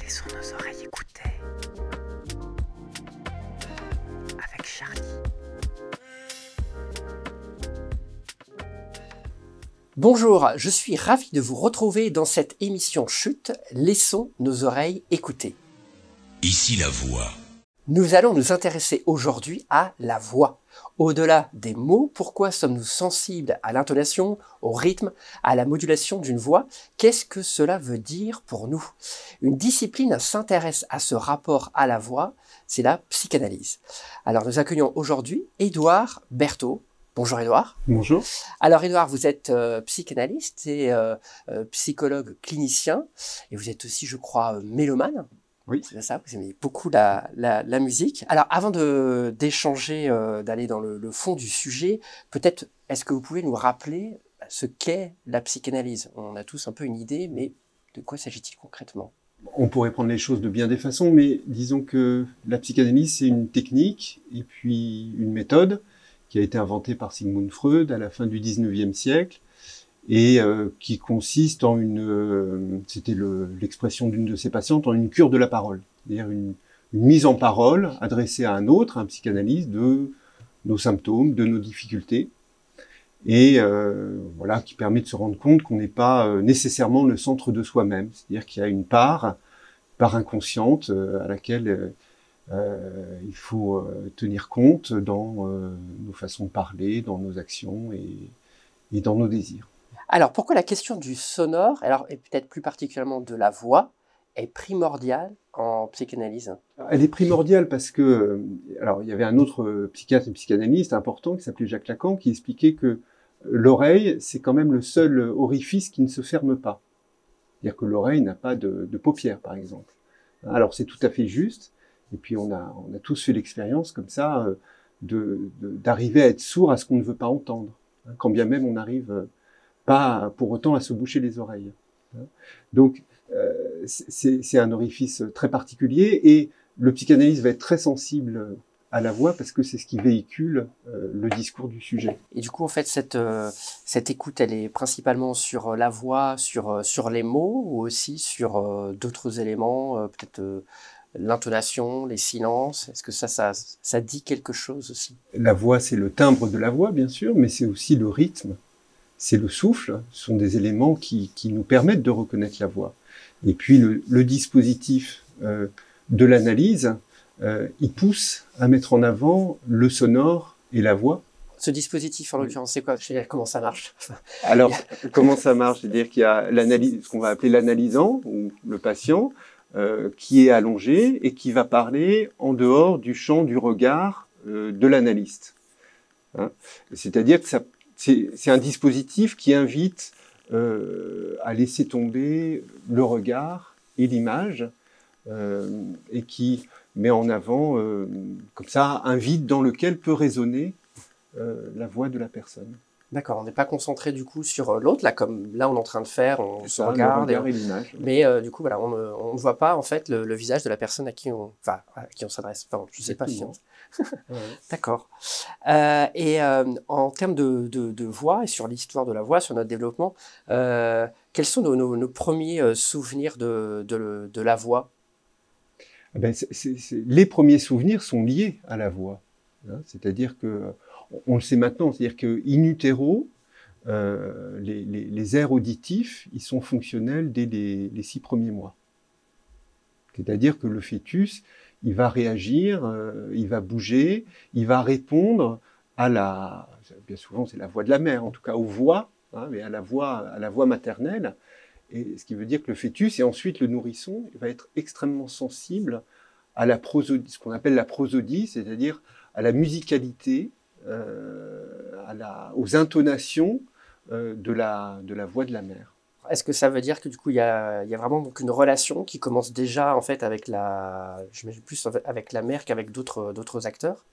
Laissons nos oreilles écouter. Avec Charlie. Bonjour, je suis ravi de vous retrouver dans cette émission Chute. Laissons nos oreilles écouter. Ici la voix. Nous allons nous intéresser aujourd'hui à la voix. Au-delà des mots, pourquoi sommes-nous sensibles à l'intonation, au rythme, à la modulation d'une voix? Qu'est-ce que cela veut dire pour nous? Une discipline s'intéresse à ce rapport à la voix, c'est la psychanalyse. Alors nous accueillons aujourd'hui Édouard Berthaud. Bonjour Édouard. Bonjour. Alors Édouard, vous êtes euh, psychanalyste et euh, euh, psychologue clinicien et vous êtes aussi, je crois, mélomane. Oui. C'est ça, vous aimez beaucoup la, la, la musique. Alors avant de d'échanger, euh, d'aller dans le, le fond du sujet, peut-être est-ce que vous pouvez nous rappeler ce qu'est la psychanalyse? On a tous un peu une idée, mais de quoi s'agit-il concrètement? On pourrait prendre les choses de bien des façons, mais disons que la psychanalyse, c'est une technique et puis une méthode qui a été inventée par Sigmund Freud à la fin du 19e siècle et euh, qui consiste en une, euh, c'était le- l'expression d'une de ses patientes, en une cure de la parole, c'est-à-dire une, une mise en parole adressée à un autre, un psychanalyste, de nos symptômes, de nos difficultés, et euh, voilà, qui permet de se rendre compte qu'on n'est pas euh, nécessairement le centre de soi-même, c'est-à-dire qu'il y a une part, part inconsciente euh, à laquelle euh, euh, il faut euh, tenir compte dans euh, nos façons de parler, dans nos actions et, et dans nos désirs. Alors pourquoi la question du sonore, alors et peut-être plus particulièrement de la voix, est primordiale en psychanalyse? Elle est primordiale parce que, euh, alors il y avait un autre euh, psychiatre et psychanalyste important qui s'appelait Jacques Lacan qui expliquait que euh, l'oreille c'est quand même le seul orifice qui ne se ferme pas. C'est-à-dire que l'oreille n'a pas de, paupières par exemple. Alors c'est tout à fait juste. Et puis on a, on a tous fait l'expérience comme ça euh, de- d'arriver à être sourd à ce qu'on ne veut pas entendre, hein, quand bien même on n'arrive euh, pas pour autant à se boucher les oreilles. Donc euh, c'est un orifice très particulier et le psychanalyste va être très sensible à la voix parce que c'est ce qui véhicule euh, le discours du sujet. Et du coup, en fait, cette, euh, cette écoute, elle est principalement sur la voix, sur, sur les mots, ou aussi sur d'autres éléments, peut-être l'intonation, les silences? Est-ce que ça, ça, ça dit quelque chose aussi? La voix, c'est le timbre de la voix, bien sûr, mais c'est aussi le rythme, c'est le souffle, ce sont des éléments qui, qui nous permettent de reconnaître la voix. Et puis le, le dispositif euh, de l'analyse, euh, il pousse à mettre en avant le sonore et la voix. Ce dispositif, en l'occurrence, c'est quoi? Je sais pas comment ça marche? Alors, comment ça marche? C'est-à-dire qu'il y a l'analyse, ce qu'on va appeler l'analysant, ou le patient, euh, qui est allongé et qui va parler en dehors du champ du regard de l'analyste. Hein? C'est-à-dire que ça- c'est un dispositif qui invite euh, à laisser tomber le regard et l'image, euh, et qui met en avant, euh, comme ça, un vide dans lequel peut résonner la voix de la personne. D'accord, on n'est pas concentré du coup sur euh, l'autre, là, comme là on est en train de faire, on se regarde. et on-. Mais euh, du coup, voilà, on ne ne voit pas en fait le, le visage de la personne à qui on, enfin, à qui on s'adresse. Enfin, je sais pas si. on- Ouais. D'accord. Euh, et euh, en termes de, de, de voix et sur l'histoire de la voix, sur notre développement, quels sont nos, nos, nos premiers souvenirs de, de, de la voix? Ah ben, les premiers souvenirs sont liés à la voix. hein. C'est-à-dire que, on- le sait maintenant, c'est-à-dire que in utero, euh, les, aires auditifs, ils sont fonctionnels dès les, six premiers mois. C'est-à-dire que le fœtus, il va réagir, euh, il va bouger, il va répondre à la, bien souvent c'est la voix de la mère, en tout cas aux voix, hein, mais à la voix, à la voix maternelle. Et ce qui veut dire que le fœtus et ensuite le nourrisson va être extrêmement sensible à la prosodie, ce qu'on appelle la prosodie, c'est-à-dire à la musicalité, à la, aux intonations euh, de, la, de la voix de la mère. Est-ce que ça veut dire que du coup il y a, y a vraiment donc une relation qui commence déjà en fait avec la, j'imagine plus avec la mère qu'avec d'autres d'autres acteurs?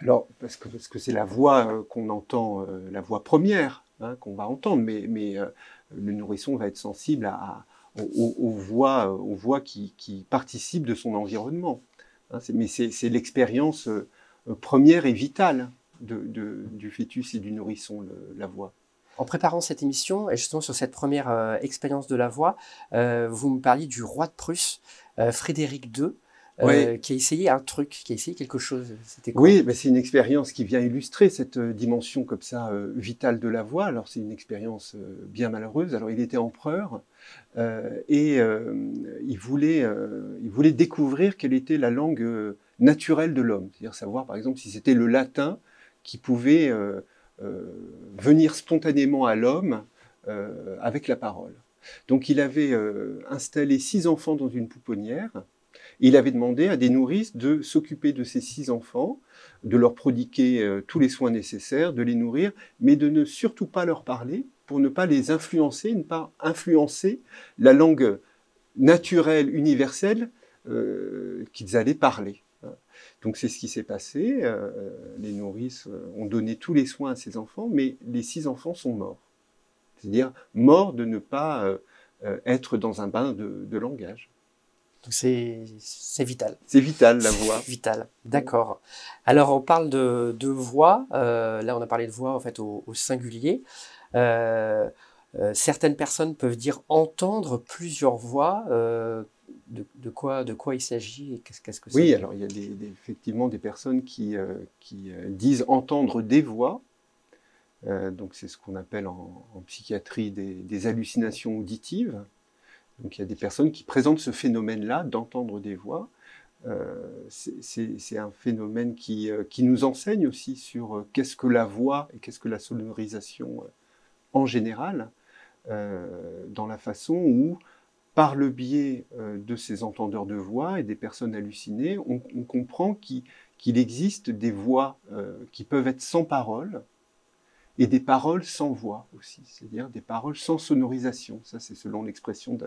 Alors, parce que parce que c'est la voix euh, qu'on entend, euh, la voix première hein, qu'on va entendre, mais, mais euh, le nourrisson va être sensible à, à- aux, voix, euh, aux voix qui, qui participent de son environnement. Hein, mais c'est l'expérience euh, euh, première et vitale du fœtus et du nourrisson, la voix. En préparant cette émission, et justement sur cette première euh, expérience de la voix, euh, vous me parliez du roi de Prusse, euh, Frédéric II, qui a essayé un truc, qui a essayé quelque chose. C'était Oui, mais c'est une expérience qui vient illustrer cette dimension comme ça vitale de la voix. Alors c'est une expérience bien malheureuse. Alors il était empereur et il voulait, il voulait découvrir quelle était la langue naturelle de l'homme, c'est-à-dire savoir par exemple si c'était le latin qui pouvait euh, venir spontanément à l'homme euh, avec la parole. Donc il avait euh, installé six enfants dans une pouponnière. Il avait demandé à des nourrices de s'occuper de ces six enfants, de leur prodiguer tous les soins nécessaires, de les nourrir, mais de ne surtout pas leur parler pour ne pas les influencer, ne pas influencer la langue naturelle, universelle qu'ils allaient parler. Donc c'est ce qui s'est passé. Euh, les nourrices euh, ont donné tous les soins à ces enfants, mais les six enfants sont morts. C'est-à-dire morts de ne pas euh, être dans un bain de, langage. Donc c'est vital. C'est vital la voix. vital. D'accord. Alors on parle de, de voix. là on a parlé de voix en fait au, singulier. certaines personnes peuvent dire entendre plusieurs voix de, quoi, de quoi il s'agit et qu'est-ce que c'est Oui, alors il y a effectivement des personnes qui, euh, qui euh, disent entendre des voix. Euh, donc c'est ce qu'on appelle en, psychiatrie des, hallucinations auditives. Donc il y a des personnes qui présentent ce phénomène-là d'entendre des voix. c'est un phénomène qui, qui, nous enseigne aussi sur qu'est-ce que la voix et qu'est-ce que la sonorisation en général, dans la façon où par le biais euh, de ces entendeurs de voix et des personnes hallucinées, on, comprend qu'il existe des voix euh, qui peuvent être sans parole et des paroles sans voix aussi, c'est-à-dire des paroles sans sonorisation. Ça, c'est selon l'expression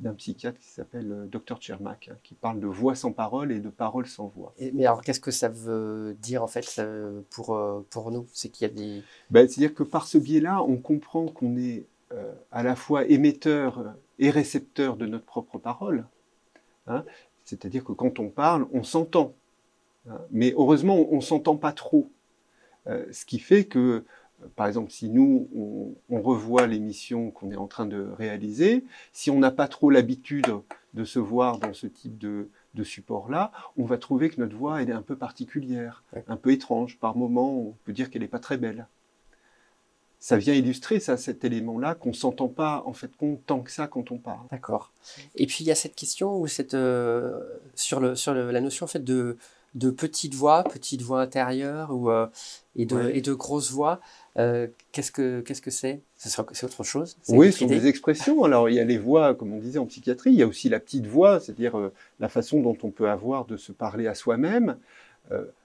d'un psychiatre qui s'appelle euh, Dr Chermak, hein, qui parle de voix sans parole et de paroles sans voix. mais alors, qu'est-ce que ça veut dire en fait pour, pour nous? C'est qu'il y a des. Ben, c'est-à-dire que par ce biais-là, on comprend qu'on est à la fois émetteur et récepteur de notre propre parole. Hein. C'est-à-dire que quand on parle, on s'entend. Hein. Mais heureusement, on ne s'entend pas trop. Euh, ce qui fait que, euh, par exemple, si nous, on, revoit l'émission qu'on est en train de réaliser, si on n'a pas trop l'habitude de se voir dans ce type de, support-là, on va trouver que notre voix elle est un peu particulière, un peu étrange. Par moments, on peut dire qu'elle n'est pas très belle ça vient illustrer ça, cet élément-là qu'on s'entend pas en fait compte tant que ça quand on parle. D'accord. Et puis il y a cette question ou cette euh, sur le sur la notion en fait de de petite voix, petite voix intérieure ou euh, et de et de grosse voix. Euh, qu'est-ce que qu'est-ce que c'est? C'est autre chose Oui, ce sont des expressions. Alors il y a les voix, comme on disait en psychiatrie. Il y a aussi la petite voix, c'est-à-dire la façon dont on peut avoir de se parler à soi-même.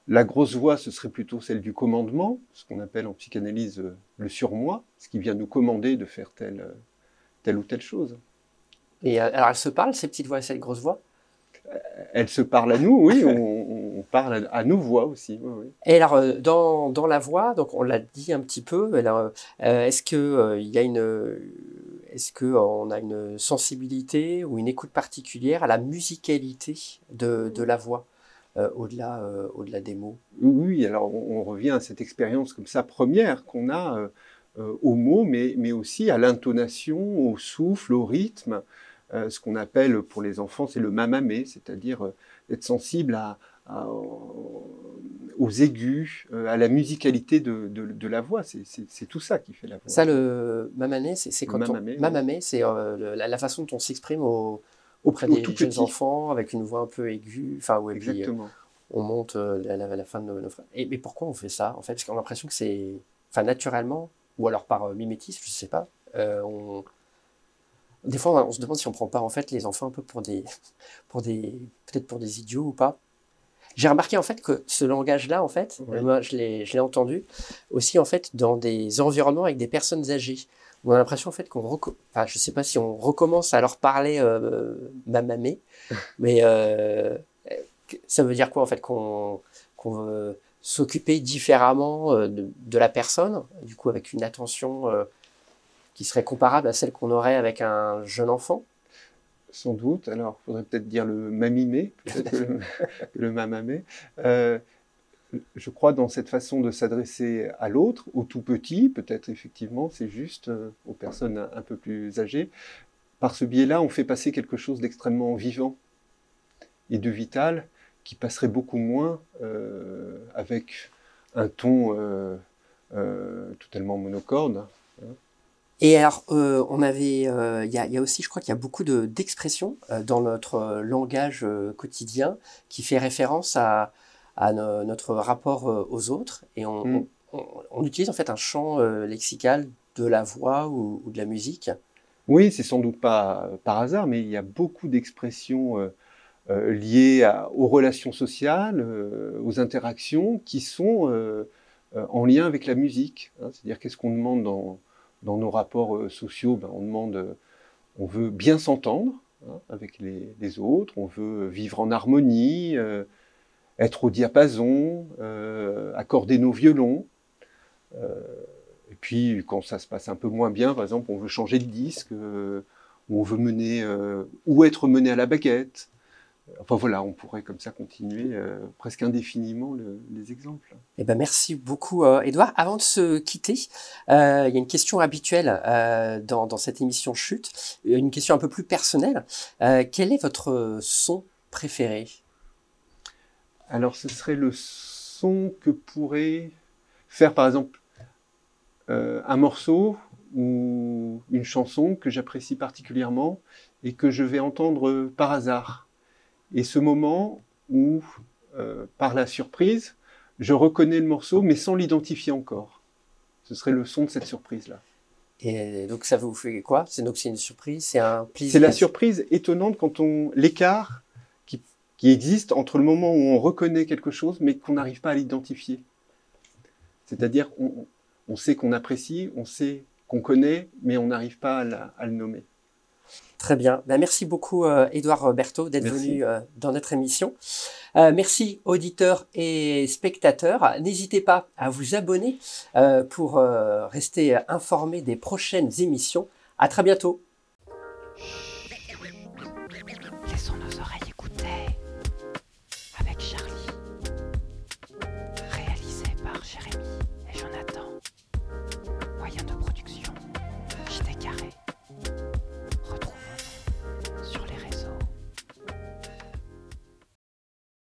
La grosse voix, ce serait plutôt celle du commandement, ce qu'on appelle en psychanalyse euh, le surmoi, ce qui vient nous commander de faire telle, euh, telle ou telle chose. Et euh, alors, elles se parlent, ces petites voix et ces grosses voix Elles se parlent à nous, oui, on, parle à, nos voix aussi. Et alors, dans, dans, la voix, donc on l'a dit un petit peu, est-ce qu'il il y a une. Est-ce qu'on a une sensibilité ou une écoute particulière à la musicalité de, de la voix? Euh, au-delà euh, au-delà des mots Oui, alors on, revient à cette expérience comme ça première qu'on a euh, aux mots, mais, mais aussi à l'intonation, au souffle, au rythme. ce qu'on appelle pour les enfants, c'est le mamamé, c'est-à-dire être sensible à, aux aigus, à la musicalité de, de, la voix. C'est tout ça qui fait la voix. Ça, le mamané, c'est quand mamamé, Mamamé, c'est la, la, façon dont on s'exprime au, auprès des jeunes enfants avec une voix un peu aiguë. Enfin, ouais, Exactement. on monte euh, à la, fin de nos. Et mais pourquoi on fait ça en fait? Parce qu'on a l'impression que c'est, enfin, naturellement, ou alors par euh, mimétisme, je sais pas. Euh, on... Des fois, on se demande si on prend pas en fait les enfants un peu pour des, pour des, peut-être pour des idiots ou pas. J'ai remarqué en fait que ce langage-là, en fait, moi je l'ai entendu aussi en fait dans des environnements avec des personnes âgées on a l'impression en fait qu'on enfin, je sais pas si on recommence à leur parler euh, mamamé, mais euh, ça veut dire quoi en fait qu'on veut s'occuper différemment euh, de, la personne, du coup avec une attention qui serait comparable à celle qu'on aurait avec un jeune enfant? Sans doute. Alors, il faudrait peut-être dire le mamimé, peut-être que le, le mamamé. Je crois dans cette façon de s'adresser à l'autre, au tout petit, peut-être effectivement, c'est juste euh, aux personnes un, peu plus âgées. Par ce biais-là, on fait passer quelque chose d'extrêmement vivant et de vital qui passerait beaucoup moins euh, avec un ton euh, totalement monocorde. Hein. Et alors, on avait, il y, a, aussi, je crois qu'il y a beaucoup d'expressions dans notre langage quotidien qui fait référence à, à notre rapport aux autres, et on, mm. on, on, utilise en fait un champ lexical de la voix ou, ou de la musique. Oui, c'est sans doute pas par hasard, mais il y a beaucoup d'expressions liées à, aux relations sociales, aux interactions, qui sont euh, en lien avec la musique. Hein. C'est-à-dire qu'est-ce qu'on demande dans, dans, nos rapports euh, sociaux? Ben, On demande, euh, on veut bien s'entendre hein, avec les, les, autres, on veut vivre en harmonie, être au diapason, accorder nos violons. et puis quand ça se passe un peu moins bien, par exemple, on veut changer de disque, ou on veut mener, ou être mené à la baguette. Enfin voilà, on pourrait comme ça continuer euh, presque indéfiniment le, les exemples. Eh ben merci beaucoup, euh, Edouard. Avant de se quitter, euh, il y a une question habituelle euh, dans, dans, cette émission Chute, une question un peu plus personnelle. Euh, quel est votre son préféré? Alors ce serait le son que pourrait faire par exemple un morceau ou une chanson que j'apprécie particulièrement et que je vais entendre par hasard et ce moment où, euh, par la surprise, je reconnais le morceau, mais sans l'identifier encore. Ce serait le son de cette surprise-là. Et donc ça vous fait quoi? C'est donc c'est une surprise, c'est un plaisir. C'est la surprise étonnante quand on l'écart qui, existe entre le moment où on reconnaît quelque chose, mais qu'on n'arrive pas à l'identifier. C'est-à-dire on, on sait qu'on apprécie, on sait qu'on connaît, mais on n'arrive pas à, la, à le nommer. Très bien. Ben, merci beaucoup, euh, Edouard Berthaud, d'être venu euh, dans notre émission. Euh, merci, auditeurs et spectateurs. N'hésitez pas à vous abonner euh, pour rester informé des prochaines émissions. À très bientôt.